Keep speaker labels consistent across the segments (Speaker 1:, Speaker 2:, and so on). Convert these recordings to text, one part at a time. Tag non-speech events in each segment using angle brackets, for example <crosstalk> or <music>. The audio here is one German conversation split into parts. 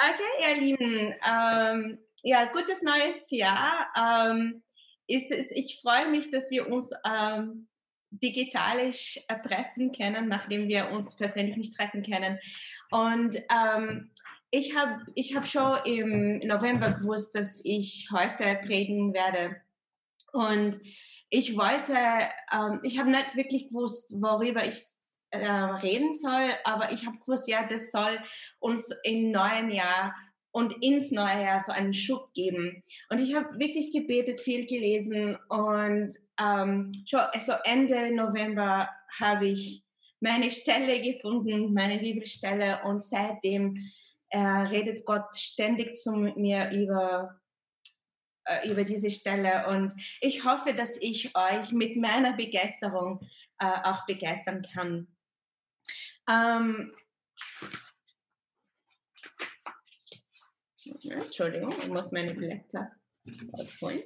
Speaker 1: Okay, ihr Lieben. Ähm, ja, gutes neues Jahr. Ähm, ist, ist, ich freue mich, dass wir uns ähm, digitalisch äh, treffen können, nachdem wir uns persönlich nicht treffen können. Und ähm, ich habe ich hab schon im November gewusst, dass ich heute predigen werde. Und ich wollte, ähm, ich habe nicht wirklich gewusst, worüber ich äh, reden soll, aber ich habe gewusst, ja, das soll uns im neuen Jahr und ins neue Jahr so einen Schub geben. Und ich habe wirklich gebetet, viel gelesen und ähm, schon also Ende November habe ich meine Stelle gefunden, meine Bibelstelle und seitdem äh, redet Gott ständig zu mir über äh, über diese Stelle und ich hoffe, dass ich euch mit meiner Begeisterung äh, auch begeistern kann. Ähm, Entschuldigung, ich muss meine Blätter ausholen.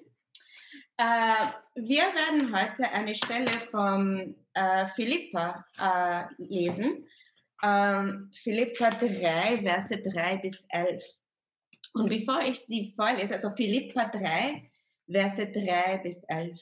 Speaker 1: Äh, wir werden heute eine Stelle von äh, Philippa äh, lesen. Ähm, Philippa 3, Verse 3 bis 11. Und bevor ich sie vorlese, also Philippa 3, Verse 3 bis 11.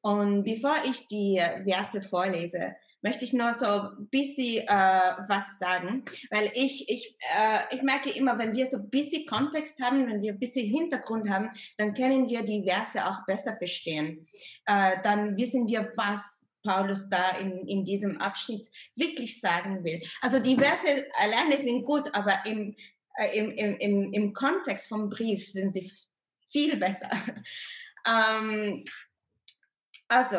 Speaker 1: Und bevor ich die Verse vorlese, möchte ich nur so ein bisschen äh, was sagen, weil ich, ich, äh, ich merke immer, wenn wir so ein bisschen Kontext haben, wenn wir ein bisschen Hintergrund haben, dann können wir die Verse auch besser verstehen. Äh, dann wissen wir, was Paulus da in, in diesem Abschnitt wirklich sagen will. Also die Verse alleine sind gut, aber im, äh, im, im, im, im Kontext vom Brief sind sie viel besser. <laughs> ähm, also,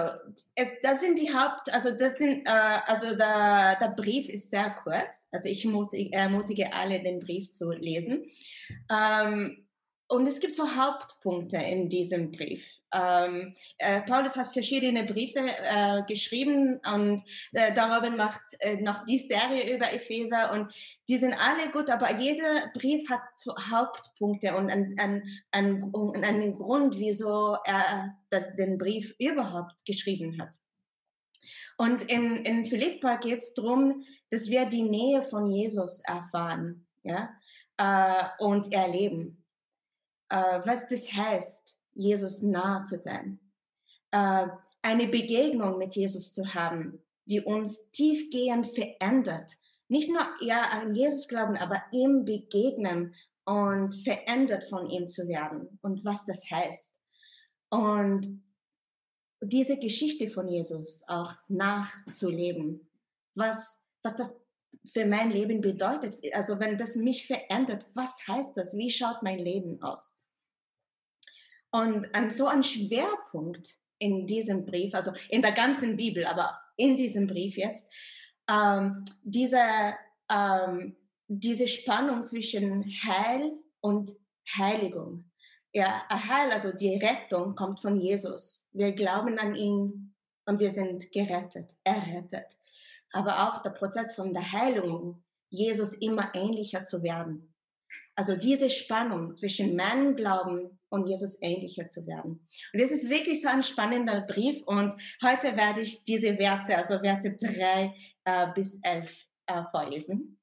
Speaker 1: es, das sind die Haupt, also das sind, äh, also der, der Brief ist sehr kurz. Also ich ermutige, ermutige alle, den Brief zu lesen. Ähm, und es gibt so Hauptpunkte in diesem Brief. Ähm, äh, Paulus hat verschiedene Briefe äh, geschrieben und äh, darüber macht äh, noch die Serie über Epheser und die sind alle gut, aber jeder Brief hat so Hauptpunkte und einen, einen, einen Grund, wieso er den Brief überhaupt geschrieben hat. Und in, in Philippa geht es darum, dass wir die Nähe von Jesus erfahren ja, äh, und erleben äh, was das heißt, Jesus nah zu sein. Äh, eine Begegnung mit Jesus zu haben, die uns tiefgehend verändert. Nicht nur ja, an Jesus glauben, aber ihm begegnen und verändert von ihm zu werden und was das heißt. Und diese Geschichte von Jesus auch nachzuleben, was, was das für mein Leben bedeutet. Also wenn das mich verändert, was heißt das? Wie schaut mein Leben aus? Und an so ein Schwerpunkt in diesem Brief, also in der ganzen Bibel, aber in diesem Brief jetzt, ähm, diese, ähm, diese Spannung zwischen Heil und Heiligung. Ja, Heil, also die Rettung kommt von Jesus. Wir glauben an ihn und wir sind gerettet, errettet. Aber auch der Prozess von der Heilung, Jesus immer ähnlicher zu werden. Also diese Spannung zwischen meinem Glauben und Jesus ähnlicher zu werden. Und das ist wirklich so ein spannender Brief und heute werde ich diese Verse, also Verse 3 äh, bis 11 äh, vorlesen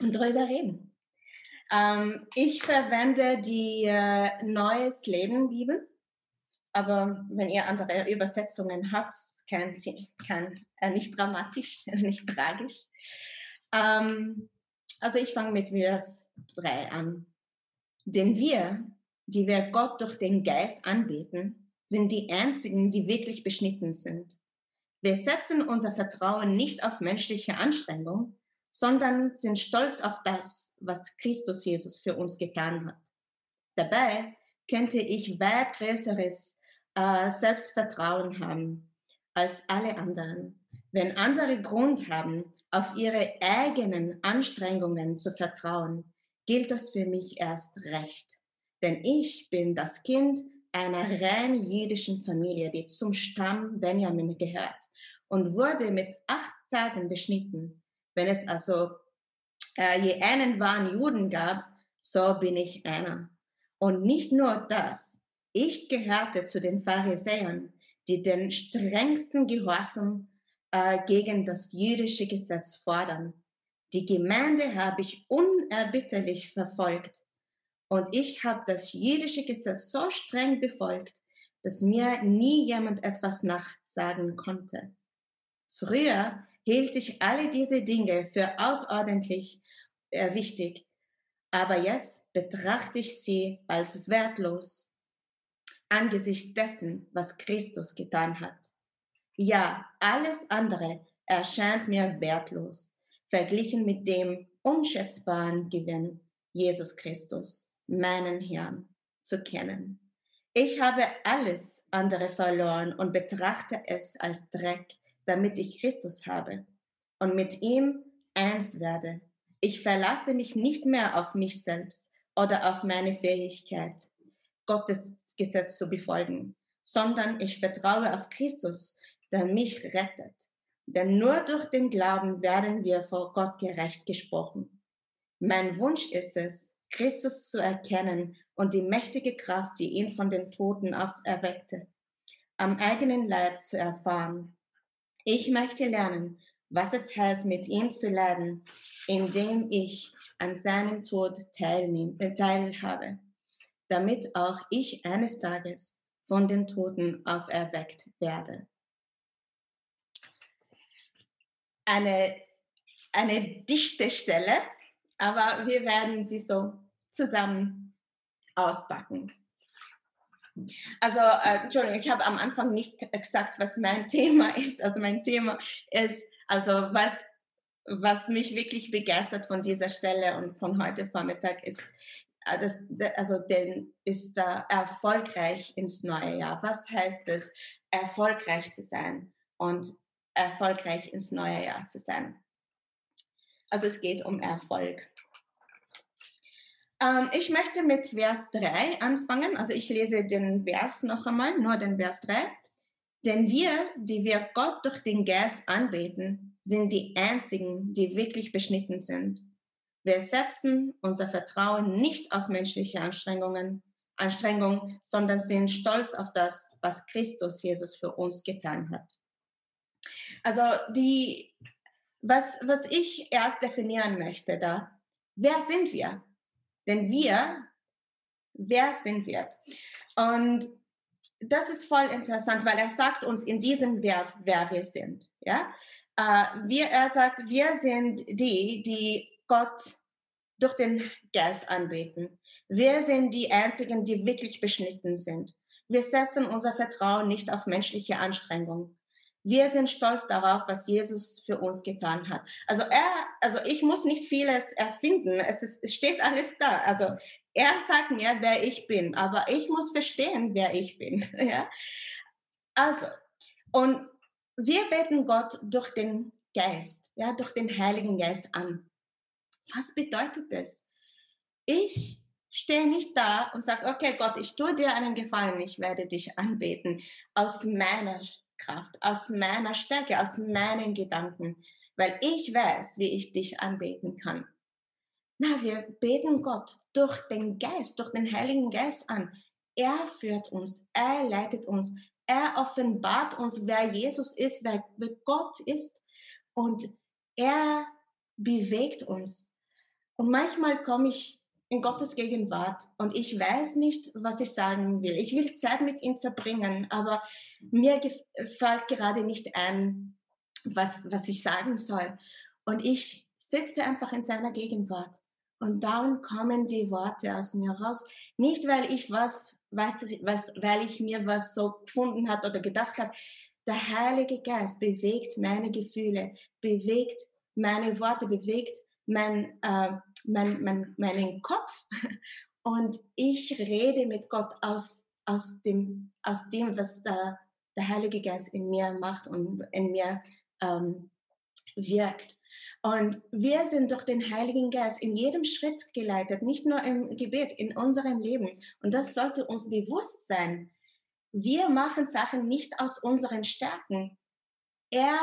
Speaker 1: und darüber reden. Ähm, ich verwende die äh, Neues Leben Bibel, aber wenn ihr andere Übersetzungen habt, kein, kein, äh, nicht dramatisch, <laughs> nicht tragisch. Ähm, also ich fange mit Vers 3 an. Denn wir, die wir Gott durch den Geist anbeten, sind die einzigen, die wirklich beschnitten sind. Wir setzen unser Vertrauen nicht auf menschliche Anstrengung, sondern sind stolz auf das, was Christus Jesus für uns getan hat. Dabei könnte ich weit größeres äh, Selbstvertrauen haben als alle anderen. Wenn andere Grund haben, auf ihre eigenen Anstrengungen zu vertrauen, gilt das für mich erst recht. Denn ich bin das Kind einer rein jüdischen Familie, die zum Stamm Benjamin gehört und wurde mit acht Tagen beschnitten. Wenn es also äh, je einen wahren Juden gab, so bin ich einer. Und nicht nur das, ich gehörte zu den Pharisäern, die den strengsten Gehorsam äh, gegen das jüdische Gesetz fordern. Die Gemeinde habe ich unerbitterlich verfolgt. Und ich habe das jüdische Gesetz so streng befolgt, dass mir nie jemand etwas nachsagen konnte. Früher hielt ich alle diese Dinge für außerordentlich äh, wichtig, aber jetzt betrachte ich sie als wertlos angesichts dessen, was Christus getan hat. Ja, alles andere erscheint mir wertlos, verglichen mit dem unschätzbaren Gewinn, Jesus Christus, meinen Herrn, zu kennen. Ich habe alles andere verloren und betrachte es als Dreck, damit ich Christus habe und mit ihm eins werde. Ich verlasse mich nicht mehr auf mich selbst oder auf meine Fähigkeit, Gottes Gesetz zu befolgen, sondern ich vertraue auf Christus, der mich rettet. Denn nur durch den Glauben werden wir vor Gott gerecht gesprochen. Mein Wunsch ist es, Christus zu erkennen und die mächtige Kraft, die ihn von den Toten auferweckte, am eigenen Leib zu erfahren. Ich möchte lernen, was es heißt, mit ihm zu leiden, indem ich an seinem Tod teilnehme, teilhabe, damit auch ich eines Tages von den Toten auferweckt werde. Eine, eine dichte Stelle, aber wir werden sie so zusammen auspacken. Also, äh, Entschuldigung, ich habe am Anfang nicht gesagt, was mein <laughs> Thema ist. Also mein Thema ist, also was, was mich wirklich begeistert von dieser Stelle und von heute Vormittag ist, äh, das, also den ist da erfolgreich ins neue Jahr. Was heißt es, erfolgreich zu sein und erfolgreich ins neue Jahr zu sein? Also es geht um Erfolg. Ähm, ich möchte mit Vers 3 anfangen. Also ich lese den Vers noch einmal, nur den Vers 3. Denn wir, die wir Gott durch den Geist anbeten, sind die einzigen, die wirklich beschnitten sind. Wir setzen unser Vertrauen nicht auf menschliche Anstrengungen, Anstrengung, sondern sind stolz auf das, was Christus Jesus für uns getan hat. Also die, was, was ich erst definieren möchte da, wer sind wir? Denn wir, wer sind wir? Und das ist voll interessant, weil er sagt uns in diesem Vers, wer wir sind. Ja? Äh, wir, er sagt, wir sind die, die Gott durch den Geist anbeten. Wir sind die Einzigen, die wirklich beschnitten sind. Wir setzen unser Vertrauen nicht auf menschliche Anstrengung. Wir sind stolz darauf, was Jesus für uns getan hat. Also er, also ich muss nicht vieles erfinden. Es, ist, es steht alles da. Also er sagt mir, wer ich bin, aber ich muss verstehen, wer ich bin. <laughs> Ja? Also, und wir beten Gott durch den Geist, ja, durch den Heiligen Geist an. Was bedeutet das? Ich stehe nicht da und sage, okay, Gott, ich tue dir einen Gefallen, ich werde dich anbeten aus meiner Kraft, aus meiner Stärke, aus meinen Gedanken, weil ich weiß, wie ich dich anbeten kann. Na, wir beten Gott durch den Geist, durch den Heiligen Geist an. Er führt uns, er leitet uns, er offenbart uns, wer Jesus ist, wer, wer Gott ist. Und er bewegt uns. Und manchmal komme ich in Gottes Gegenwart und ich weiß nicht, was ich sagen will. Ich will Zeit mit ihm verbringen, aber mir fällt gerade nicht ein, was, was ich sagen soll. Und ich sitze einfach in seiner Gegenwart und dann kommen die Worte aus mir raus. Nicht, weil ich was, weiß, was, weil ich mir was so gefunden hat oder gedacht habe. Der Heilige Geist bewegt meine Gefühle, bewegt meine Worte, bewegt mein, äh, mein, mein, meinen Kopf und ich rede mit Gott aus, aus, dem, aus dem, was der, der Heilige Geist in mir macht und in mir ähm, wirkt. Und wir sind durch den Heiligen Geist in jedem Schritt geleitet, nicht nur im Gebet, in unserem Leben. Und das sollte uns bewusst sein. Wir machen Sachen nicht aus unseren Stärken. Er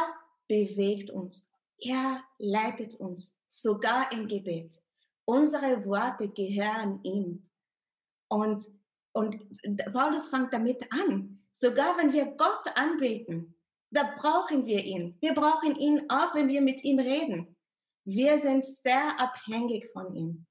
Speaker 1: bewegt uns. Er leitet uns, sogar im Gebet. Unsere Worte gehören ihm. Und, und Paulus fängt damit an. Sogar wenn wir Gott anbeten, da brauchen wir ihn. Wir brauchen ihn auch, wenn wir mit ihm reden. Wir sind sehr abhängig von ihm.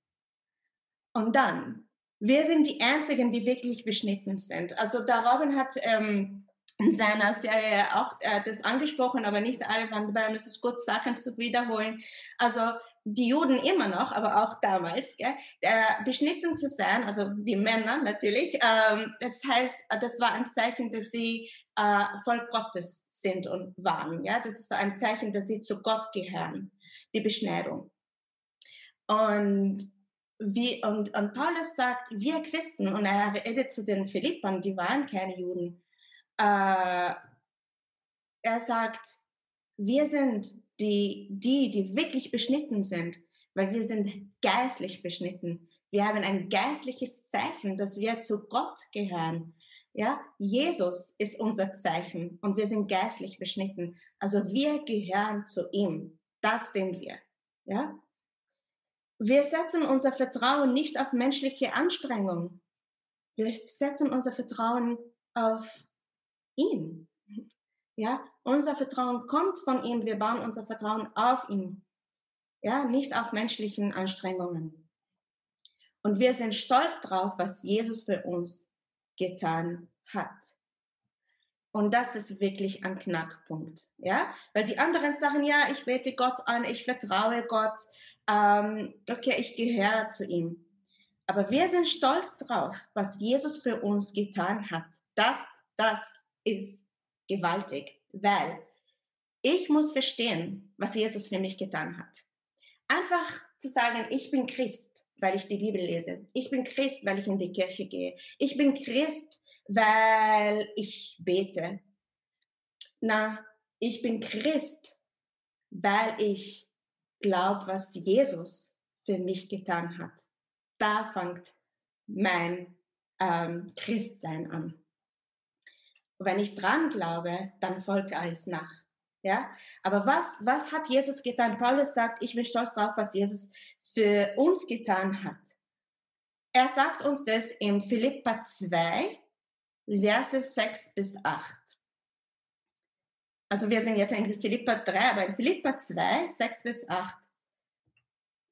Speaker 1: Und dann, wir sind die Einzigen, die wirklich beschnitten sind. Also der Robin hat ähm, in seiner Serie auch äh, das angesprochen, aber nicht alle waren dabei. Und es ist gut, Sachen zu wiederholen. Also die Juden immer noch, aber auch damals, gell, äh, beschnitten zu sein, also die Männer natürlich. Ähm, das heißt, das war ein Zeichen, dass sie äh, Volk Gottes sind und waren. Ja, das ist ein Zeichen, dass sie zu Gott gehören. Die Beschneidung. Und wie, und, und Paulus sagt, wir Christen, und er redet zu den Philippern, die waren keine Juden. Äh, er sagt, wir sind die, die, die wirklich beschnitten sind, weil wir sind geistlich beschnitten. Wir haben ein geistliches Zeichen, dass wir zu Gott gehören. Ja, Jesus ist unser Zeichen und wir sind geistlich beschnitten. Also wir gehören zu ihm. Das sind wir. Ja, wir setzen unser Vertrauen nicht auf menschliche Anstrengung. Wir setzen unser Vertrauen auf ihn. Ja, unser Vertrauen kommt von ihm. Wir bauen unser Vertrauen auf ihn. Ja, nicht auf menschlichen Anstrengungen. Und wir sind stolz drauf, was Jesus für uns getan hat. Und das ist wirklich ein Knackpunkt, ja, weil die anderen sagen, ja, ich bete Gott an, ich vertraue Gott, ähm, okay, ich gehöre zu ihm. Aber wir sind stolz drauf, was Jesus für uns getan hat. Das, das ist gewaltig, weil ich muss verstehen, was Jesus für mich getan hat. Einfach zu sagen, ich bin Christ, weil ich die Bibel lese. Ich bin Christ, weil ich in die Kirche gehe. Ich bin Christ, weil ich bete. Na, ich bin Christ, weil ich glaube, was Jesus für mich getan hat. Da fängt mein ähm, Christsein an. Und wenn ich dran glaube, dann folgt alles nach. Ja, aber was, was hat Jesus getan? Paulus sagt, ich bin stolz darauf, was Jesus für uns getan hat. Er sagt uns das in Philippa 2, Verse 6 bis 8. Also wir sind jetzt in Philippa 3, aber in Philippa 2, 6 bis 8,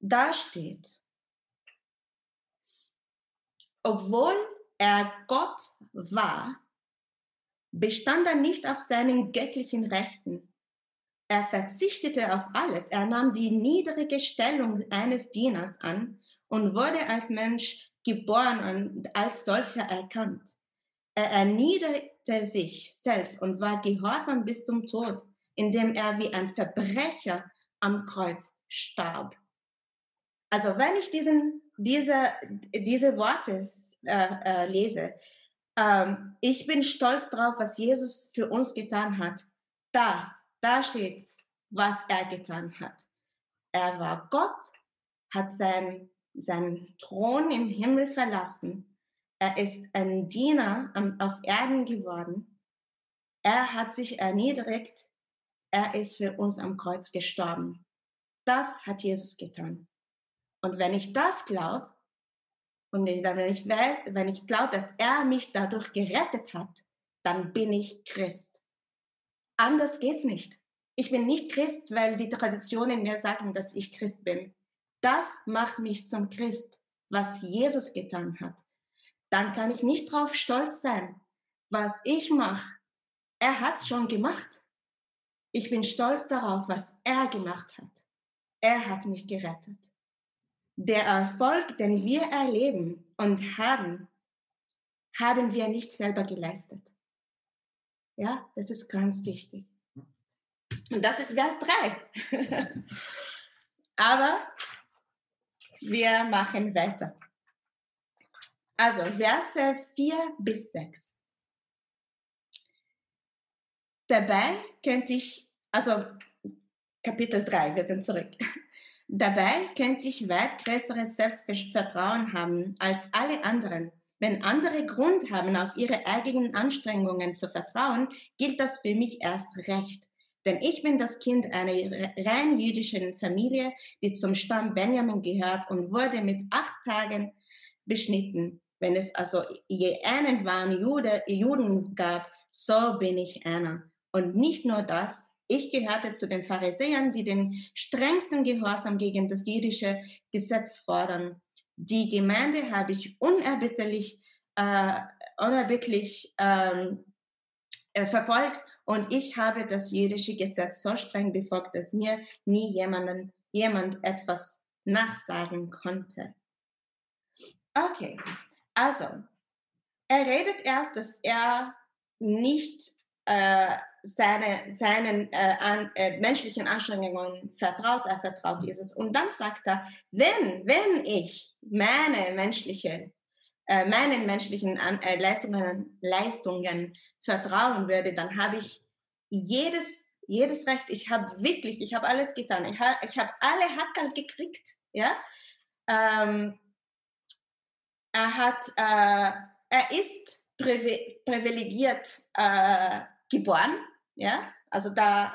Speaker 1: da steht, obwohl er Gott war, bestand er nicht auf seinen göttlichen Rechten. Er verzichtete auf alles. Er nahm die niedrige Stellung eines Dieners an und wurde als Mensch geboren und als solcher erkannt. Er erniedrigte sich selbst und war gehorsam bis zum Tod, indem er wie ein Verbrecher am Kreuz starb. Also wenn ich diesen, diese, diese Worte äh, äh, lese, ähm, ich bin stolz drauf, was Jesus für uns getan hat. Da, da steht, was er getan hat. Er war Gott, hat sein, seinen Thron im Himmel verlassen er ist ein Diener auf Erden geworden. Er hat sich erniedrigt. Er ist für uns am Kreuz gestorben. Das hat Jesus getan. Und wenn ich das glaube, und wenn ich, wenn ich glaube, dass er mich dadurch gerettet hat, dann bin ich Christ. Anders geht's nicht. Ich bin nicht Christ, weil die Traditionen mir sagen, dass ich Christ bin. Das macht mich zum Christ, was Jesus getan hat dann kann ich nicht drauf stolz sein, was ich mache. Er hat's schon gemacht. Ich bin stolz darauf, was er gemacht hat. Er hat mich gerettet. Der Erfolg, den wir erleben und haben, haben wir nicht selber geleistet. Ja, das ist ganz wichtig. Und das ist Vers 3. <laughs> Aber wir machen weiter. Also Verse 4 bis 6. Dabei könnte ich, also Kapitel 3, wir sind zurück. Dabei könnte ich weit größeres Selbstvertrauen haben als alle anderen. Wenn andere Grund haben, auf ihre eigenen Anstrengungen zu vertrauen, gilt das für mich erst recht. Denn ich bin das Kind einer rein jüdischen Familie, die zum Stamm Benjamin gehört und wurde mit acht Tagen beschnitten. Wenn es also je einen waren Jude, Juden gab, so bin ich einer. Und nicht nur das, Ich gehörte zu den Pharisäern, die den strengsten Gehorsam gegen das jüdische Gesetz fordern. Die Gemeinde habe ich unerbitterlich, äh, unerbittlich ähm, äh, verfolgt und ich habe das jüdische Gesetz so streng befolgt, dass mir nie jemanden, jemand etwas nachsagen konnte. Okay, also er redet erst, dass er nicht äh, seine, seinen äh, an, äh, menschlichen Anstrengungen vertraut, er vertraut Jesus. Und dann sagt er, wenn, wenn ich meine menschliche, äh, meinen menschlichen an, äh, Leistungen, Leistungen vertrauen würde, dann habe ich jedes, jedes Recht. Ich habe wirklich, ich habe alles getan. Ich, ha, ich habe alle Hackerl gekriegt. Ja? Ähm, er hat, äh, er ist privilegiert äh, geboren, ja, also da,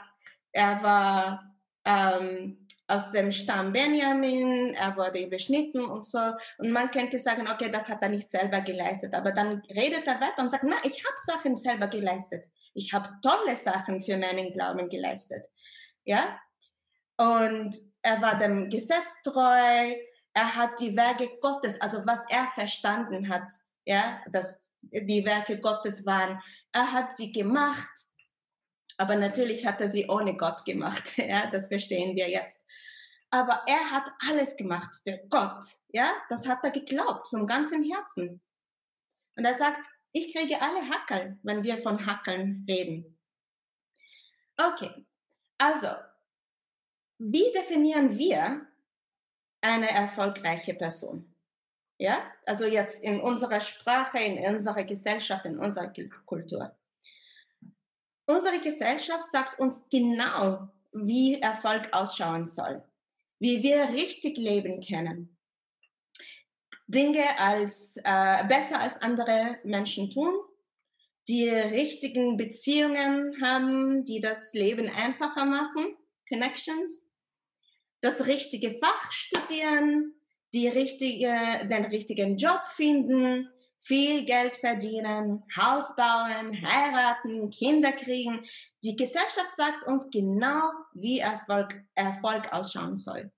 Speaker 1: er war ähm, aus dem Stamm Benjamin, er wurde überschnitten und so. Und man könnte sagen, okay, das hat er nicht selber geleistet. Aber dann redet er weiter und sagt, na, ich habe Sachen selber geleistet. Ich habe tolle Sachen für meinen Glauben geleistet. Ja? Und er war dem Gesetz treu. Er hat die Werke Gottes, also was er verstanden hat, ja, dass die Werke Gottes waren. Er hat sie gemacht, aber natürlich hat er sie ohne Gott gemacht. <laughs> Ja, das verstehen wir jetzt. Aber er hat alles gemacht für Gott. Ja, das hat er geglaubt vom ganzen Herzen. Und er sagt, ich kriege alle Hackeln, wenn wir von Hackeln reden. Okay, also, wie definieren wir eine erfolgreiche Person? Ja, also jetzt in unserer Sprache, in unserer Gesellschaft, in unserer Kultur. Unsere Gesellschaft sagt uns genau, wie Erfolg ausschauen soll, wie wir richtig leben können. Dinge als äh, besser als andere Menschen tun, die richtigen Beziehungen haben, die das Leben einfacher machen, Connections, das richtige Fach studieren, die richtige, den richtigen Job finden, viel Geld verdienen, Haus bauen, heiraten, Kinder kriegen. Die Gesellschaft sagt uns genau, wie Erfolg, Erfolg ausschauen soll.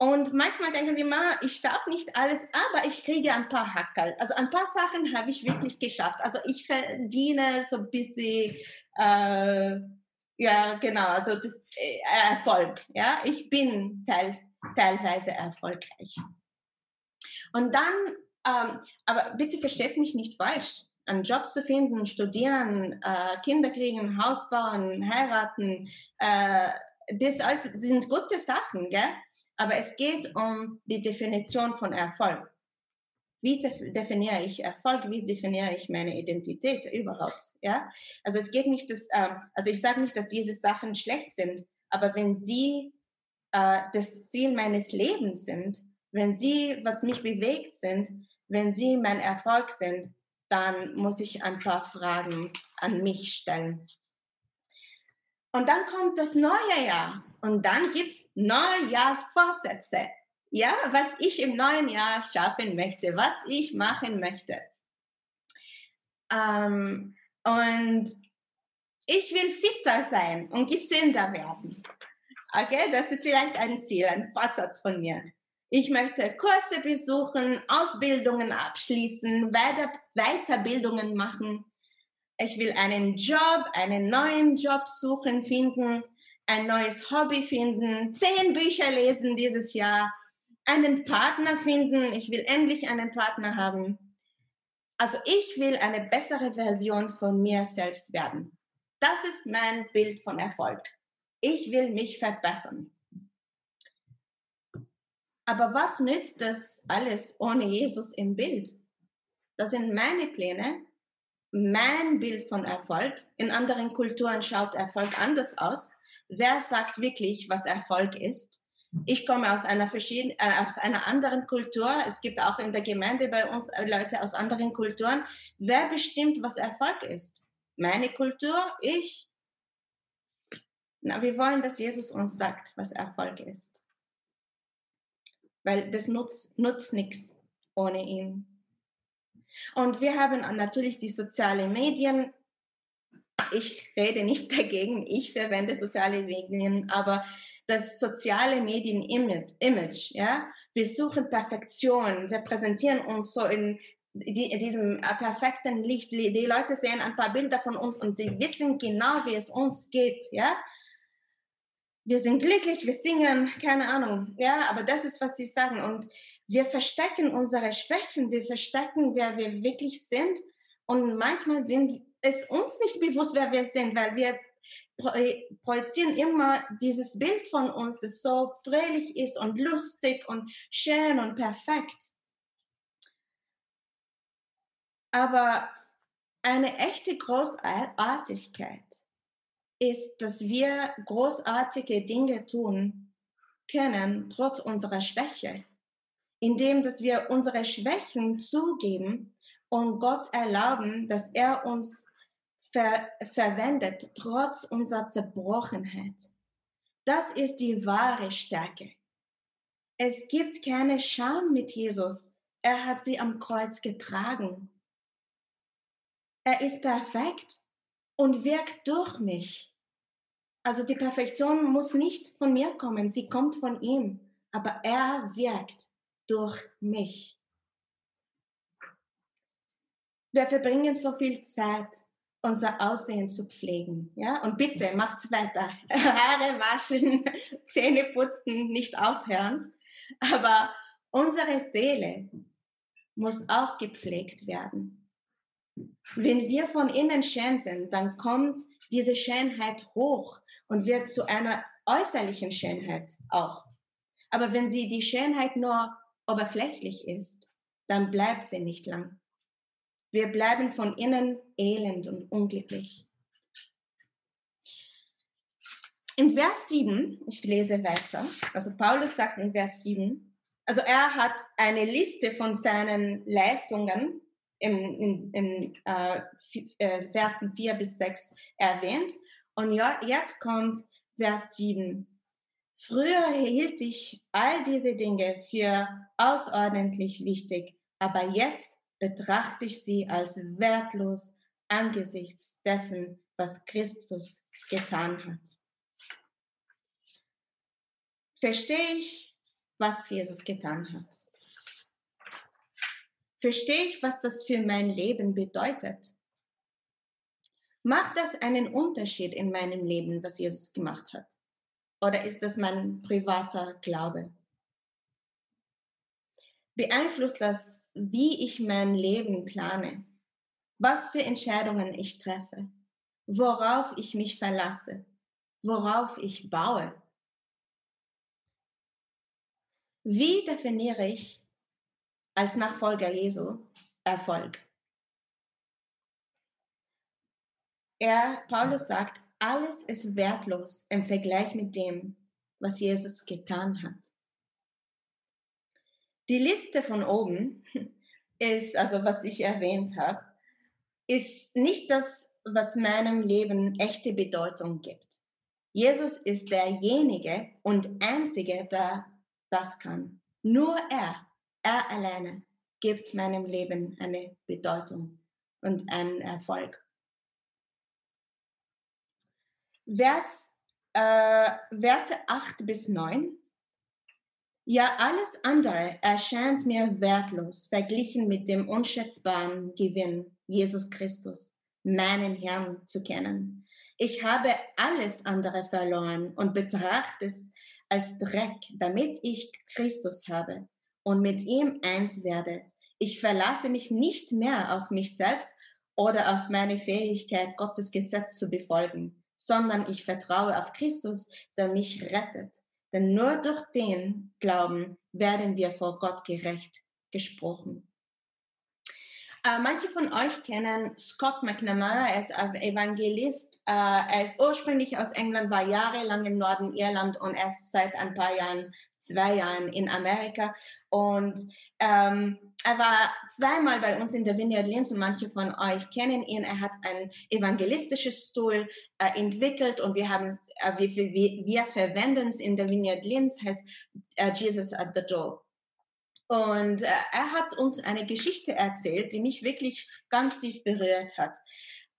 Speaker 1: Und manchmal denken wir mal, ich schaffe nicht alles, aber ich kriege ein paar Hackerl. Also ein paar Sachen habe ich wirklich geschafft. Also ich verdiene so ein bisschen, äh, ja genau, also das äh, Erfolg. Ja, ich bin teil, teilweise erfolgreich. Und dann, ähm, aber bitte versteht mich nicht falsch, einen Job zu finden, studieren, äh, Kinder kriegen, Haus bauen, heiraten, äh, das alles sind gute Sachen, gell? aber es geht um die Definition von Erfolg. Wie definiere ich Erfolg? Wie definiere ich meine Identität überhaupt? Ja, also es geht nicht, dass, äh, also ich sage nicht, dass diese Sachen schlecht sind, aber wenn sie äh, das Ziel meines Lebens sind, wenn sie, was mich bewegt sind, wenn sie mein Erfolg sind, dann muss ich ein paar Fragen an mich stellen. Und dann kommt das neue Jahr und dann gibt es Neujahrsvorsätze. Ja, was ich im neuen Jahr schaffen möchte, was ich machen möchte. Ähm, und ich will fitter sein und gesünder werden. Okay, das ist vielleicht ein Ziel, ein Vorsatz von mir. Ich möchte Kurse besuchen, Ausbildungen abschließen, Weiter Weiterbildungen machen. Ich will einen Job, einen neuen Job suchen, finden, ein neues Hobby finden, zehn Bücher lesen dieses Jahr, einen Partner finden. Ich will endlich einen Partner haben. Also ich will eine bessere Version von mir selbst werden. Das ist mein Bild von Erfolg ich will mich verbessern. Aber was nützt das alles ohne Jesus im Bild? Das sind meine Pläne, mein Bild von Erfolg. In anderen Kulturen schaut Erfolg anders aus. Wer sagt wirklich, was Erfolg ist? Ich komme aus einer, verschiedenen, äh, aus einer anderen Kultur. Es gibt auch in der Gemeinde bei uns Leute aus anderen Kulturen. Wer bestimmt, was Erfolg ist? Meine Kultur, ich, na, wir wollen, dass Jesus uns sagt, was Erfolg ist. Weil das nutzt, nutzt nichts ohne ihn. Und wir haben natürlich die sozialen Medien. ich rede nicht <laughs> dagegen, ich verwende soziale Medien, aber das soziale Medien-Image, ja, wir suchen Perfektion, wir präsentieren uns so in die, diesem äh, perfekten Licht. Die Leute sehen ein paar Bilder von uns und sie wissen genau, wie es uns geht, ja. Wir sind glücklich, wir singen, keine Ahnung, ja, aber das ist, was sie sagen. Und wir verstecken unsere Schwächen, wir verstecken, wer wir wirklich sind. Und manchmal sind es uns nicht bewusst, wer wir sind, weil wir projizieren immer dieses Bild von uns, das so fröhlich ist und lustig und schön und perfekt. Aber eine echte Großartigkeit ist, dass wir großartige Dinge tun können, trotz unserer Schwäche, indem dass wir unsere Schwächen zugeben und Gott erlauben, dass er uns ver verwendet, trotz unserer Zerbrochenheit. Das ist die wahre Stärke. Es gibt keine Scham mit Jesus. Er hat sie am Kreuz getragen. Er ist perfekt und wirkt durch mich. Also die Perfektion muss nicht von mir kommen, sie kommt von ihm, aber er wirkt durch mich. Wir verbringen so viel Zeit unser Aussehen zu pflegen. Ja? Und bitte macht's weiter. <laughs> Haare waschen, <laughs> Zähne putzen, nicht aufhören. Aber unsere Seele muss auch gepflegt werden. Wenn wir von innen schön sind, dann kommt diese Schönheit hoch und wird zu einer äußerlichen Schönheit auch. Aber wenn sie die Schönheit nur oberflächlich ist, dann bleibt sie nicht lang. Wir bleiben von innen elend und unglücklich. In Vers 7, ich lese weiter, also Paulus sagt in Vers 7, also er hat eine Liste von seinen Leistungen in, in, in äh, äh Versen 4 bis 6 erwähnt. Und ja, jetzt kommt Vers 7. Früher hielt ich all diese Dinge für außerordentlich wichtig, aber jetzt betrachte ich sie als wertlos angesichts dessen, was Christus getan hat. Verstehe ich, was Jesus getan hat? Verstehe ich, was das für mein Leben bedeutet? Macht das einen Unterschied in meinem Leben, was Jesus gemacht hat? Oder ist das mein privater Glaube? Beeinflusst das wie ich mein Leben plane, was für Entscheidungen ich treffe, worauf ich mich verlasse, worauf ich baue. Wie definiere ich als Nachfolger Jesu Erfolg? Er, Paulus sagt, alles ist wertlos im Vergleich mit dem, was Jesus getan hat. Die Liste von oben <laughs> ist, also was ich erwähnt habe, ist nicht das, was meinem Leben echte Bedeutung gibt. Jesus ist derjenige und einzige, der das kann. Nur er, er alleine gibt meinem Leben eine Bedeutung und einen Erfolg. Vers, äh, Verse 8 bis 9 ja, alles andere erscheint mir wertlos, verglichen mit dem unschätzbaren Gewinn, Jesus Christus, meinen Herrn zu kennen. Ich habe alles andere verloren und betrachte es als Dreck, damit ich Christus habe und mit ihm eins werde. Ich verlasse mich nicht mehr auf mich selbst oder auf meine Fähigkeit, Gottes Gesetz zu befolgen, sondern ich vertraue auf Christus, der mich rettet denn nur durch den Glauben werden wir vor Gott gerecht gesprochen. Äh, manche von euch kennen Scott McNamara, er ist Evangelist. Äh, er ist ursprünglich aus England, war jahrelang im Norden Irland und erst seit ein paar Jahren, zwei Jahren in Amerika. Und ähm, er war zweimal bei uns in der Vineyard Linz und manche von euch kennen ihn. Er hat ein evangelistisches Tool äh, entwickelt und wir haben äh, wir, wir, wir verwenden es in der Vineyard Linz, heißt äh, Jesus at the Door. Und äh, er hat uns eine Geschichte erzählt, die mich wirklich ganz tief berührt hat.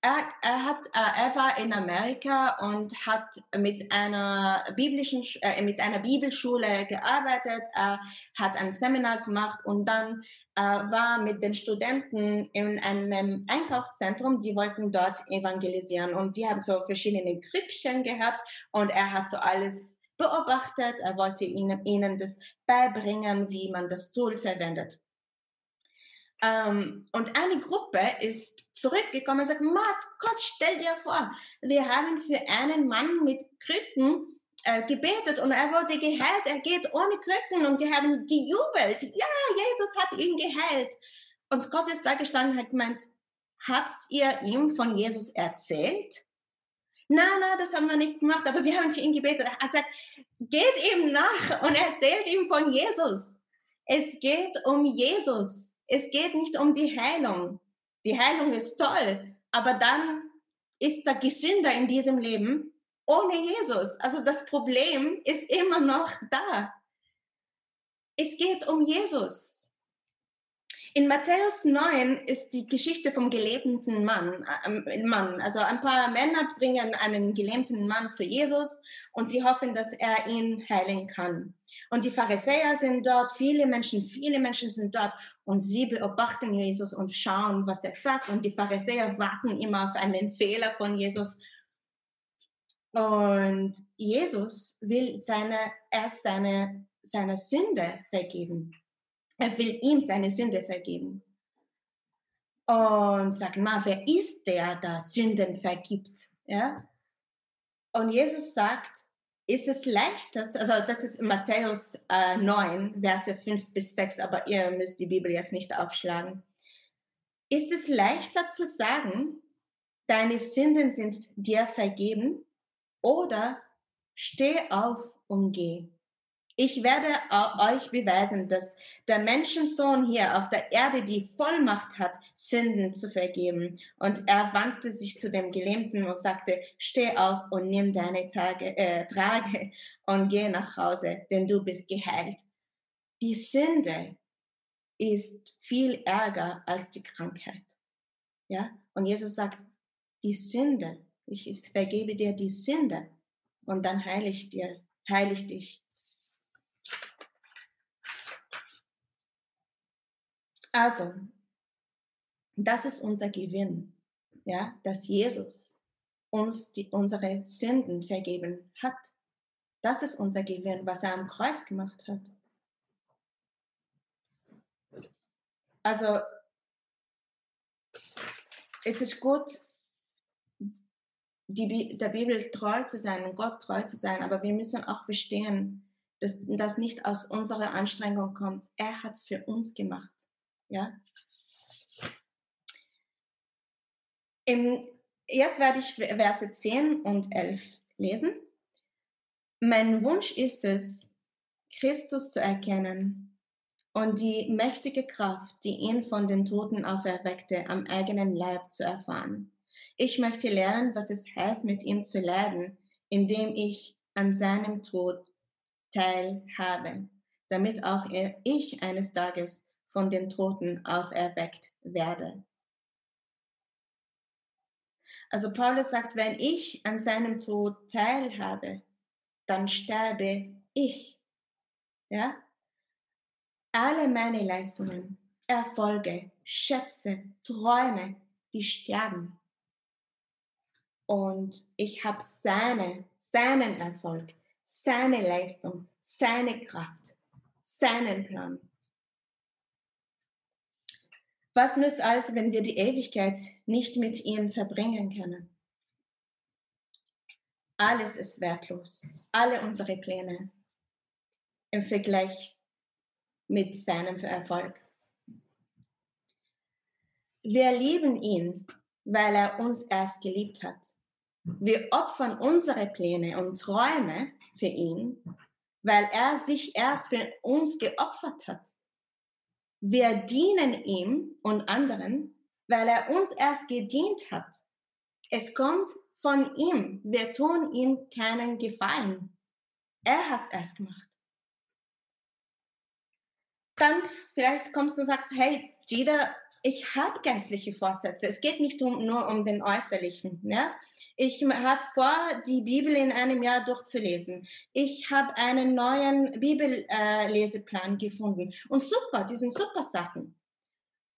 Speaker 1: Er, er, hat, äh, er war in Amerika und hat mit einer biblischen, äh, mit einer Bibelschule gearbeitet. Er hat ein Seminar gemacht und dann äh, war mit den Studenten in einem Einkaufszentrum. Die wollten dort evangelisieren und die haben so verschiedene Grüppchen gehabt und er hat so alles beobachtet. Er wollte ihnen, ihnen das beibringen, wie man das Tool verwendet. Ähm, und eine Gruppe ist zurückgekommen und sagt, Mas, Gott, stell dir vor, wir haben für einen Mann mit Krücken äh, gebetet und er wurde geheilt, er geht ohne Krücken und die haben gejubelt. Ja, Jesus hat ihn geheilt. Und Gott ist da gestanden und hat gemeint, habt ihr ihm von Jesus erzählt? Na, na, das haben wir nicht gemacht, aber wir haben für ihn gebetet. Er hat gesagt, geht ihm nach und erzählt ihm von Jesus. Es geht um Jesus. Es geht nicht um die Heilung. Die Heilung ist toll, aber dann ist der Gesünder in diesem Leben ohne Jesus. Also das Problem ist immer noch da. Es geht um Jesus. In Matthäus 9 ist die Geschichte vom gelähmten Mann, äh, Mann. Also ein paar Männer bringen einen gelähmten Mann zu Jesus und sie hoffen, dass er ihn heilen kann. Und die Pharisäer sind dort, viele Menschen, viele Menschen sind dort und sie beobachten Jesus und schauen, was er sagt. Und die Pharisäer warten immer auf einen Fehler von Jesus. Und Jesus will seine, erst seine, seine Sünde vergeben. Er will ihm seine Sünde vergeben. Und sagt mal, wer ist der, der Sünden vergibt? Ja? Und Jesus sagt, ist es leichter, also das ist Matthäus äh, 9, Verse 5 bis 6, aber ihr müsst die Bibel jetzt nicht aufschlagen. Ist es leichter zu sagen, deine Sünden sind dir vergeben oder steh auf und geh? Ich werde euch beweisen, dass der Menschensohn hier auf der Erde die Vollmacht hat, Sünden zu vergeben. Und er wandte sich zu dem Gelähmten und sagte, steh auf und nimm deine Tage, äh, Trage und geh nach Hause, denn du bist geheilt. Die Sünde ist viel ärger als die Krankheit. Ja? Und Jesus sagt, die Sünde, ich vergebe dir die Sünde und dann heile ich dir, heile ich dich. Also, das ist unser Gewinn, ja, dass Jesus uns die, unsere Sünden vergeben hat. Das ist unser Gewinn, was er am Kreuz gemacht hat. Also, es ist gut, die, der Bibel treu zu sein und Gott treu zu sein, aber wir müssen auch verstehen, dass das nicht aus unserer Anstrengung kommt. Er hat es für uns gemacht. Ja? Im, jetzt werde ich Verse 10 und 11 lesen. Mein Wunsch ist es, Christus zu erkennen und die mächtige Kraft, die ihn von den Toten auferweckte, am eigenen Leib zu erfahren. Ich möchte lernen, was es heißt, mit ihm zu leiden, indem ich an seinem Tod teilhabe, damit auch ich eines Tages von den Toten auferweckt werde. Also Paulus sagt, wenn ich an seinem Tod teilhabe, dann sterbe ich. Ja? Alle meine Leistungen, Erfolge, Schätze, Träume, die sterben. Und ich habe seine, seinen Erfolg, seine Leistung, seine Kraft, seinen Plan. Was nützt alles, wenn wir die Ewigkeit nicht mit ihm verbringen können? Alles ist wertlos. Alle unsere Pläne im Vergleich mit seinem Erfolg. Wir lieben ihn, weil er uns erst geliebt hat. Wir opfern unsere Pläne und Träume für ihn, weil er sich erst für uns geopfert hat. Wir dienen ihm und anderen, weil er uns erst gedient hat. Es kommt von ihm. Wir tun ihm keinen Gefallen. Er hat es erst gemacht. Dann vielleicht kommst du und sagst, hey, Jida, ich habe geistliche Vorsätze. Es geht nicht um, nur um den äußerlichen. Ja? Ich habe vor, die Bibel in einem Jahr durchzulesen. Ich habe einen neuen Bibelleseplan äh, gefunden. Und super, die sind super Sachen.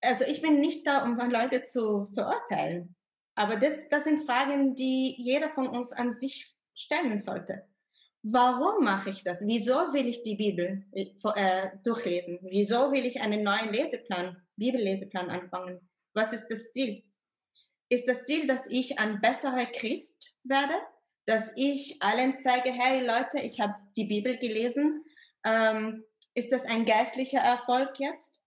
Speaker 1: Also ich bin nicht da, um Leute zu verurteilen. Aber das, das sind Fragen, die jeder von uns an sich stellen sollte. Warum mache ich das? Wieso will ich die Bibel äh, durchlesen? Wieso will ich einen neuen Leseplan, Bibelleseplan anfangen? Was ist das Ziel? Ist das Ziel, dass ich ein besserer Christ werde? Dass ich allen zeige, hey Leute, ich habe die Bibel gelesen. Ähm, ist das ein geistlicher Erfolg jetzt?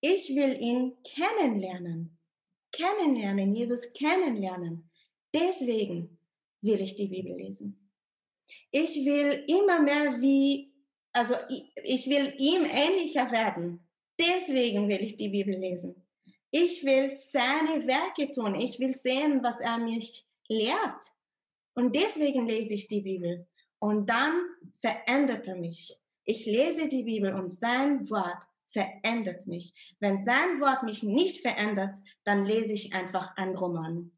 Speaker 1: Ich will ihn kennenlernen. Kennenlernen, Jesus kennenlernen. Deswegen will ich die Bibel lesen ich will immer mehr wie, also ich, ich will ihm ähnlicher werden. Deswegen will ich die Bibel lesen. Ich will seine Werke tun. Ich will sehen, was er mich lehrt. Und deswegen lese ich die Bibel. Und dann verändert er mich. Ich lese die Bibel und sein Wort verändert mich. Wenn sein Wort mich nicht verändert, dann lese ich einfach einen Roman.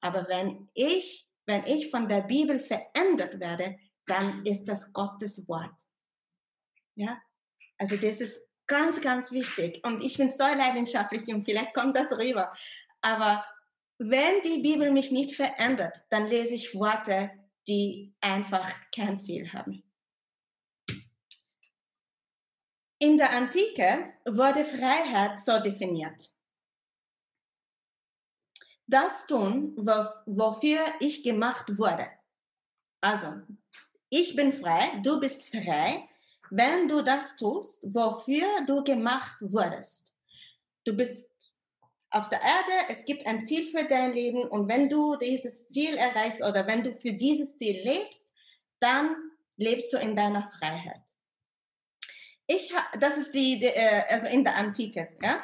Speaker 1: Aber wenn ich wenn ich von der Bibel verändert werde, dann ist das Gottes Wort. Ja, also das ist ganz, ganz wichtig. Und ich bin so leidenschaftlich und vielleicht kommt das rüber. Aber wenn die Bibel mich nicht verändert, dann lese ich Worte, die einfach kein Ziel haben. In der Antike wurde Freiheit so definiert das tun, wofür ich gemacht wurde. Also, ich bin frei, du bist frei, wenn du das tust, wofür du gemacht wurdest. Du bist auf der Erde, es gibt ein Ziel für dein Leben und wenn du dieses Ziel erreichst oder wenn du für dieses Ziel lebst, dann lebst du in deiner Freiheit. Ich, das ist die, die äh, also in der Antike, ja.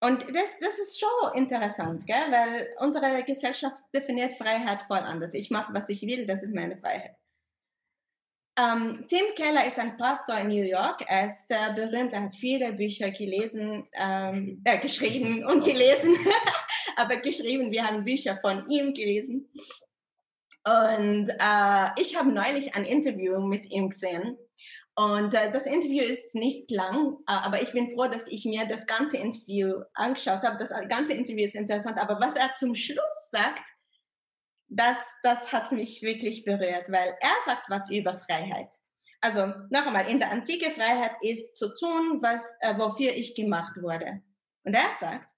Speaker 1: Und das, das ist schon interessant, gell? weil unsere Gesellschaft definiert Freiheit voll anders. Ich mache, was ich will, das ist meine Freiheit. Ähm, Tim Keller ist ein Pastor in New York. Er ist sehr berühmt. Er hat viele Bücher gelesen, ähm, äh, geschrieben und gelesen. <laughs> Aber geschrieben, wir haben Bücher von ihm gelesen. Und äh, ich habe neulich ein Interview mit ihm gesehen. Und äh, das Interview ist nicht lang, äh, aber ich bin froh, dass ich mir das ganze Interview angeschaut habe. Das ganze Interview ist interessant, aber was er zum Schluss sagt, das, das hat mich wirklich berührt, weil er sagt was über Freiheit. Also noch einmal, in der Antike Freiheit ist zu tun, was, äh, wofür ich gemacht wurde. Und er sagt,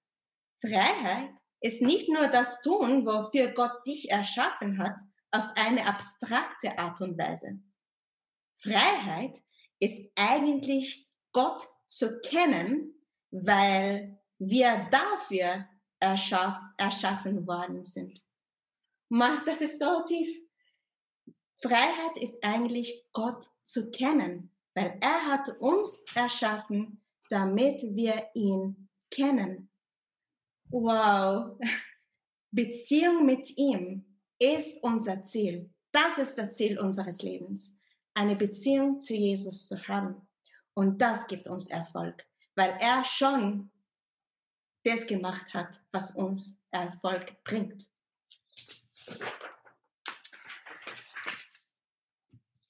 Speaker 1: Freiheit ist nicht nur das Tun, wofür Gott dich erschaffen hat, auf eine abstrakte Art und Weise. Freiheit ist eigentlich Gott zu kennen, weil wir dafür erschaff, erschaffen worden sind. Das ist so tief. Freiheit ist eigentlich Gott zu kennen, weil er hat uns erschaffen, damit wir ihn kennen. Wow. <laughs> Beziehung mit ihm ist unser Ziel. Das ist das Ziel unseres Lebens eine Beziehung zu Jesus zu haben. Und das gibt uns Erfolg, weil er schon das gemacht hat, was uns Erfolg bringt.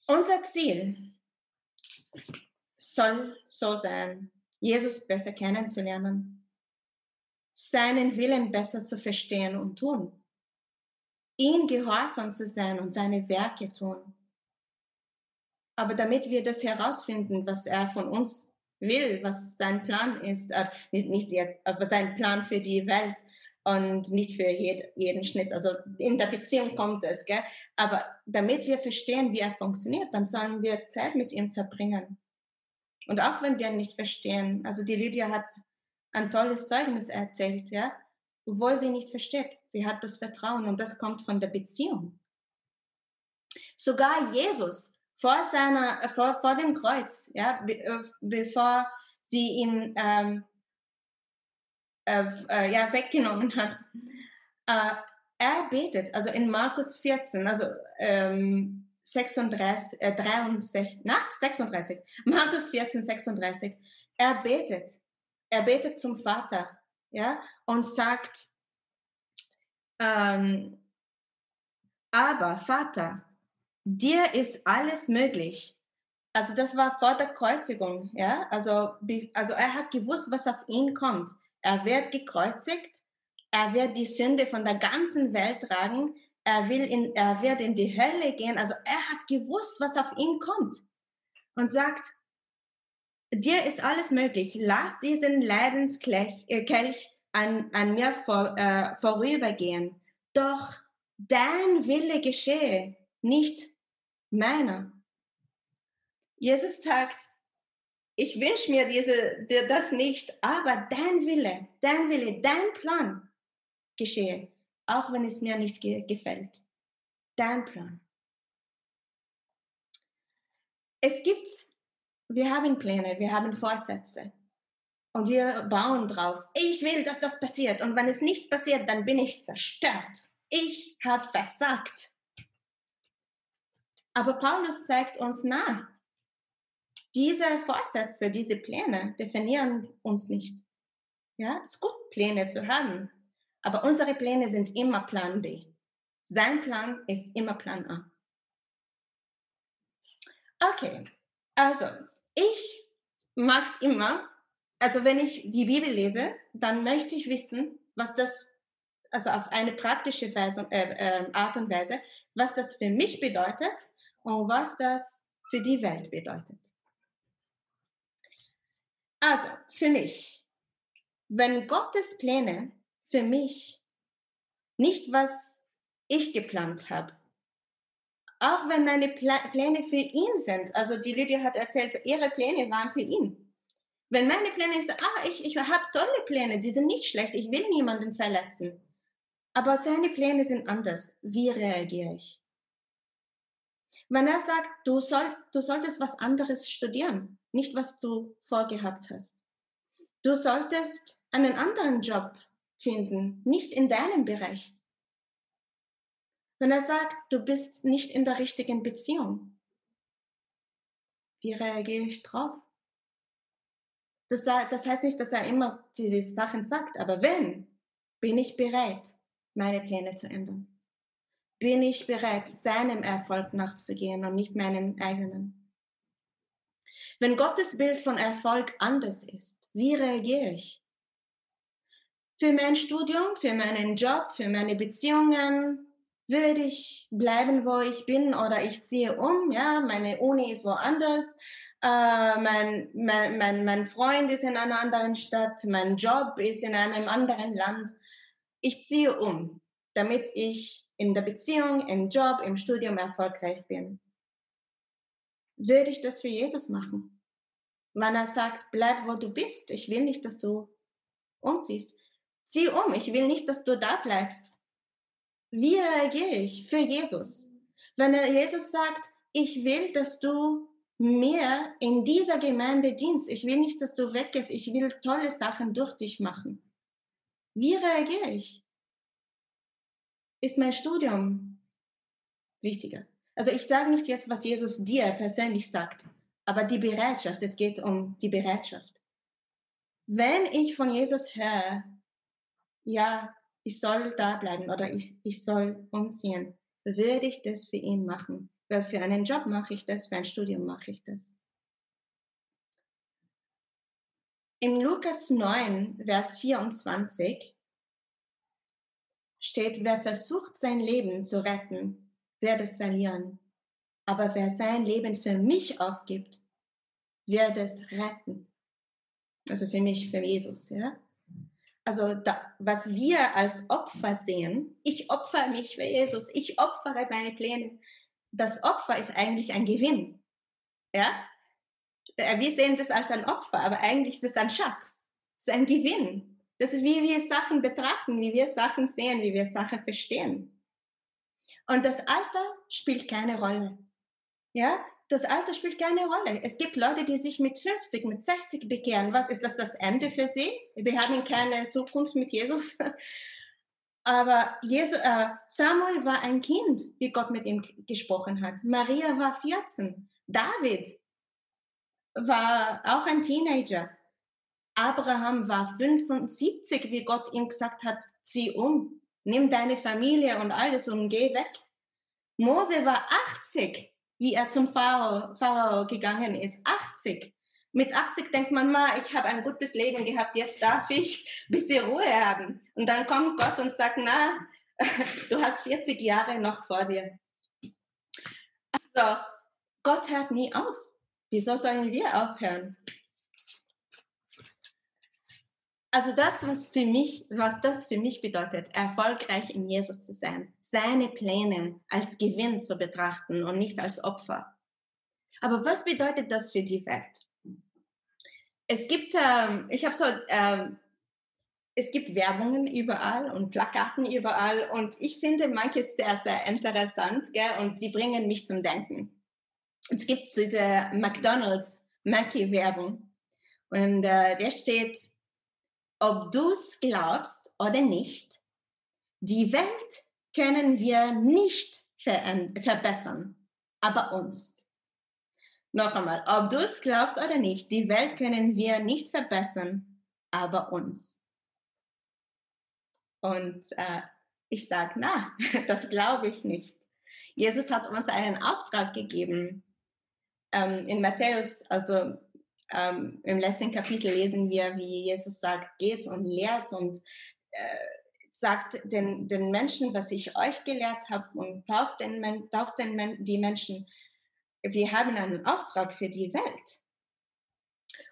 Speaker 1: Unser Ziel soll so sein, Jesus besser kennenzulernen, seinen Willen besser zu verstehen und tun, ihm gehorsam zu sein und seine Werke tun. Aber damit wir das herausfinden, was er von uns will, was sein Plan ist, äh, nicht, nicht jetzt, aber sein Plan für die Welt und nicht für jed, jeden Schnitt. Also in der Beziehung kommt es, gell? aber damit wir verstehen, wie er funktioniert, dann sollen wir Zeit mit ihm verbringen. Und auch wenn wir ihn nicht verstehen, also die Lydia hat ein tolles Zeugnis erzählt, ja, obwohl sie nicht versteht. Sie hat das Vertrauen und das kommt von der Beziehung. Sogar Jesus vor seiner, vor, vor dem Kreuz, ja, be, äh, bevor sie ihn ähm, äh, äh, ja, weggenommen hat. Äh, er betet, also in Markus 14, also ähm, 36, äh, 63, na, 36, Markus 14, 36, er betet. er betet zum Vater, ja, und sagt, ähm, aber Vater, dir ist alles möglich. Also das war vor der Kreuzigung, ja. Also, also er hat gewusst, was auf ihn kommt. Er wird gekreuzigt, er wird die Sünde von der ganzen Welt tragen, er, will in, er wird in die Hölle gehen. Also er hat gewusst, was auf ihn kommt. Und sagt, dir ist alles möglich. Lass diesen Leidenskelch äh, an, an mir vor, äh, vorübergehen. Doch dein Wille geschehe, nicht meiner. Jesus sagt, ich wünsche mir diese, das nicht, aber dein Wille, dein Wille, dein Plan geschehe, auch wenn es mir nicht ge gefällt. Dein Plan. Es gibt, wir haben Pläne, wir haben Vorsätze und wir bauen drauf. Ich will, dass das passiert und wenn es nicht passiert, dann bin ich zerstört. Ich habe versagt. Aber Paulus zeigt uns nah, diese Vorsätze, diese Pläne definieren uns nicht. Ja, es ist gut, Pläne zu haben, aber unsere Pläne sind immer Plan B. Sein Plan ist immer Plan A. Okay, also ich mag es immer, also wenn ich die Bibel lese, dann möchte ich wissen, was das, also auf eine praktische Weise, äh, äh, Art und Weise, was das für mich bedeutet und was das für die Welt bedeutet. Also, für mich, wenn Gottes Pläne für mich nicht, was ich geplant habe, auch wenn meine Pläne für ihn sind, also die Lydia hat erzählt, ihre Pläne waren für ihn. Wenn meine Pläne sind, ah, ich, ich habe tolle Pläne, die sind nicht schlecht, ich will niemanden verletzen. Aber seine Pläne sind anders. Wie reagiere ich? Wenn er sagt, du, soll, du solltest was anderes studieren, nicht was du vorgehabt hast. Du solltest einen anderen Job finden, nicht in deinem Bereich. Wenn er sagt, du bist nicht in der richtigen Beziehung, wie reagiere ich drauf? Das, das heißt nicht, dass er immer diese Sachen sagt, aber wenn, bin ich bereit, meine Pläne zu ändern bin ich bereit, seinem Erfolg nachzugehen und nicht meinem eigenen. Wenn Gottes Bild von Erfolg anders ist, wie reagiere ich? Für mein Studium, für meinen Job, für meine Beziehungen würde ich bleiben, wo ich bin oder ich ziehe um. Ja, meine Uni ist woanders. Uh, mein, mein, mein, mein Freund ist in einer anderen Stadt, mein Job ist in einem anderen Land. Ich ziehe um, damit ich in der Beziehung, im Job, im Studium erfolgreich bin. Würde ich das für Jesus machen? Wenn er sagt, bleib wo du bist, ich will nicht, dass du umziehst. Zieh um, ich will nicht, dass du da bleibst. Wie reagiere ich für Jesus? Wenn er Jesus sagt, ich will, dass du mir in dieser Gemeinde dienst, ich will nicht, dass du weggehst, ich will tolle Sachen durch dich machen. Wie reagiere ich? Ist mein Studium wichtiger. Also ich sage nicht jetzt, was Jesus dir persönlich sagt, aber die Bereitschaft, es geht um die Bereitschaft. Wenn ich von Jesus höre, ja, ich soll da bleiben oder ich, ich soll umziehen, würde ich das für ihn machen. Weil für einen Job mache ich das, für ein Studium mache ich das. In Lukas 9, Vers 24 steht, wer versucht, sein Leben zu retten, wird es verlieren. Aber wer sein Leben für mich aufgibt, wird es retten. Also für mich, für Jesus, ja. Also da, was wir als Opfer sehen, ich opfere mich für Jesus, ich opfere meine Pläne. Das Opfer ist eigentlich ein Gewinn, ja. Äh, wir sehen das als ein Opfer, aber eigentlich ist es ein Schatz, es ist ein Gewinn. Das ist, wie wir Sachen betrachten, wie wir Sachen sehen, wie wir Sachen verstehen. Und das Alter spielt keine Rolle. Ja, das Alter spielt keine Rolle. Es gibt Leute, die sich mit 50, mit 60 bekehren. Was ist das das Ende für sie? Sie haben keine Zukunft mit Jesus. <laughs> Aber Jesus, äh, Samuel war ein Kind, wie Gott mit ihm gesprochen hat. Maria war 14. David war auch ein Teenager. Abraham war 75, wie Gott ihm gesagt hat, zieh um, nimm deine Familie und alles und geh weg. Mose war 80, wie er zum Pharao, Pharao gegangen ist. 80. Mit 80 denkt man mal, ich habe ein gutes Leben gehabt, jetzt darf ich ein <laughs> bisschen Ruhe haben. Und dann kommt Gott und sagt, na, <laughs> du hast 40 Jahre noch vor dir. Also, Gott hört nie auf. Wieso sollen wir aufhören? Also das, was für mich, was das für mich bedeutet, erfolgreich in Jesus zu sein, seine Pläne als Gewinn zu betrachten und nicht als Opfer. Aber was bedeutet das für die Welt? Es gibt, ähm, ich habe so, ähm, es gibt Werbungen überall und Plakaten überall und ich finde manches sehr, sehr interessant gell? und sie bringen mich zum Denken es gibt diese McDonald's Mackie-Werbung. Und äh, der steht, ob du es glaubst oder nicht, die Welt können wir nicht verbessern, aber uns. Noch einmal, ob du es glaubst oder nicht, die Welt können wir nicht verbessern, aber uns. Und äh, ich sage, na, <laughs> das glaube ich nicht. Jesus hat uns einen Auftrag gegeben, ähm, in Matthäus, also ähm, im letzten Kapitel lesen wir, wie Jesus sagt, geht und lehrt und äh, sagt den, den Menschen, was ich euch gelehrt habe und tauft, den, tauft den, die Menschen. Wir haben einen Auftrag für die Welt.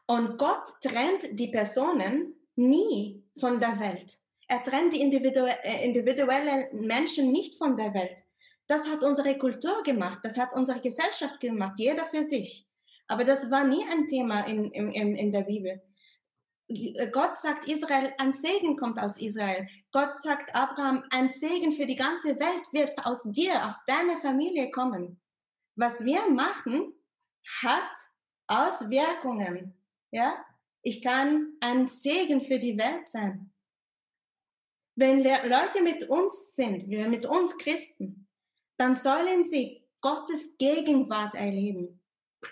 Speaker 1: Und Gott trennt die Personen nie von der Welt. Er trennt die äh, individuellen Menschen nicht von der Welt. Das hat unsere Kultur gemacht, das hat unsere Gesellschaft gemacht, jeder für sich. Aber das war nie ein Thema in, in, in der Bibel. Gott sagt Israel, ein Segen kommt aus Israel. Gott sagt Abraham, ein Segen für die ganze Welt wird aus dir, aus deiner Familie kommen. Was wir machen, hat Auswirkungen. Ja? Ich kann ein Segen für die Welt sein. Wenn Leute mit uns sind, wir mit uns Christen, dann sollen sie Gottes Gegenwart erleben.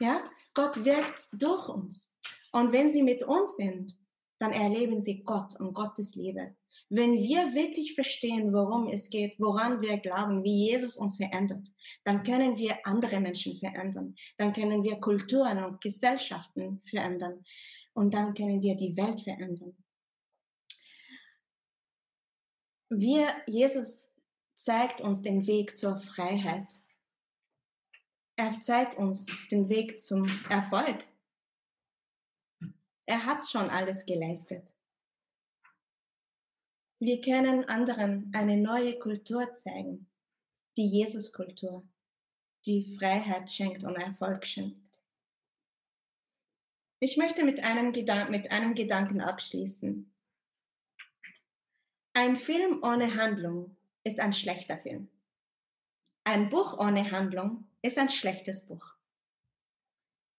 Speaker 1: Ja, Gott wirkt durch uns. Und wenn sie mit uns sind, dann erleben sie Gott und Gottes Liebe. Wenn wir wirklich verstehen, worum es geht, woran wir glauben, wie Jesus uns verändert, dann können wir andere Menschen verändern. Dann können wir Kulturen und Gesellschaften verändern. Und dann können wir die Welt verändern. Wir, Jesus zeigt uns den Weg zur Freiheit. Er zeigt uns den Weg zum Erfolg. Er hat schon alles geleistet. Wir können anderen eine neue Kultur zeigen, die Jesus-Kultur, die Freiheit schenkt und Erfolg schenkt. Ich möchte mit einem, Gedan mit einem Gedanken abschließen. Ein Film ohne Handlung ist ein schlechter Film. Ein Buch ohne Handlung ist ein schlechtes Buch.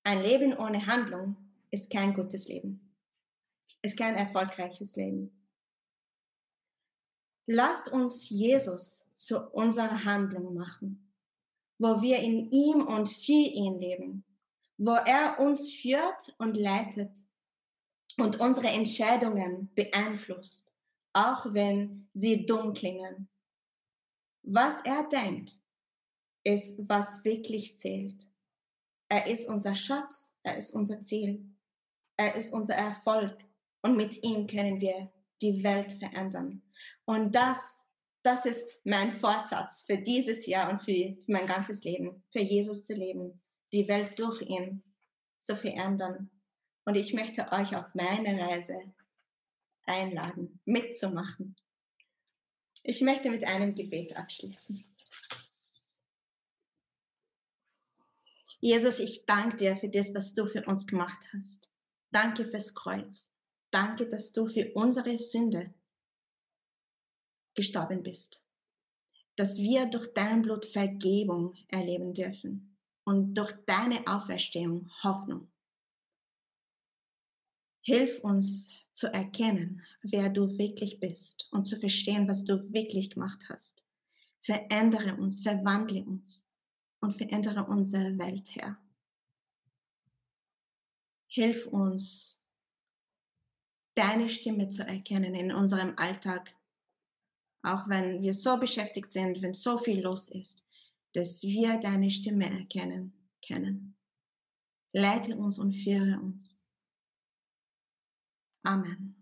Speaker 1: Ein Leben ohne Handlung ist kein gutes Leben, ist kein erfolgreiches Leben. Lasst uns Jesus zu unserer Handlung machen, wo wir in ihm und für ihn leben, wo er uns führt und leitet und unsere Entscheidungen beeinflusst, auch wenn sie dumm klingen was er denkt, ist, was wirklich zählt. Er ist unser Schatz, er ist unser Ziel, er ist unser Erfolg und mit ihm können wir die Welt verändern. Und das, das ist mein Vorsatz für dieses Jahr und für mein ganzes Leben, für Jesus zu leben, die Welt durch ihn zu verändern. Und ich möchte euch auf meine Reise einladen, mitzumachen. Ich möchte mit einem Gebet abschließen. Jesus, ich danke dir für das, was du für uns gemacht hast. Danke fürs Kreuz. Danke, dass du für unsere Sünde gestorben bist. Dass wir durch dein Blut Vergebung erleben dürfen und durch deine Auferstehung Hoffnung. Hilf uns zu erkennen, wer du wirklich bist und zu verstehen, was du wirklich gemacht hast. Verändere uns, verwandle uns und verändere unsere Welt, Herr. Hilf uns, deine Stimme zu erkennen in unserem Alltag. Auch wenn wir so beschäftigt sind, wenn so viel los ist, dass wir deine Stimme erkennen können. Leite uns und führe uns. Amen.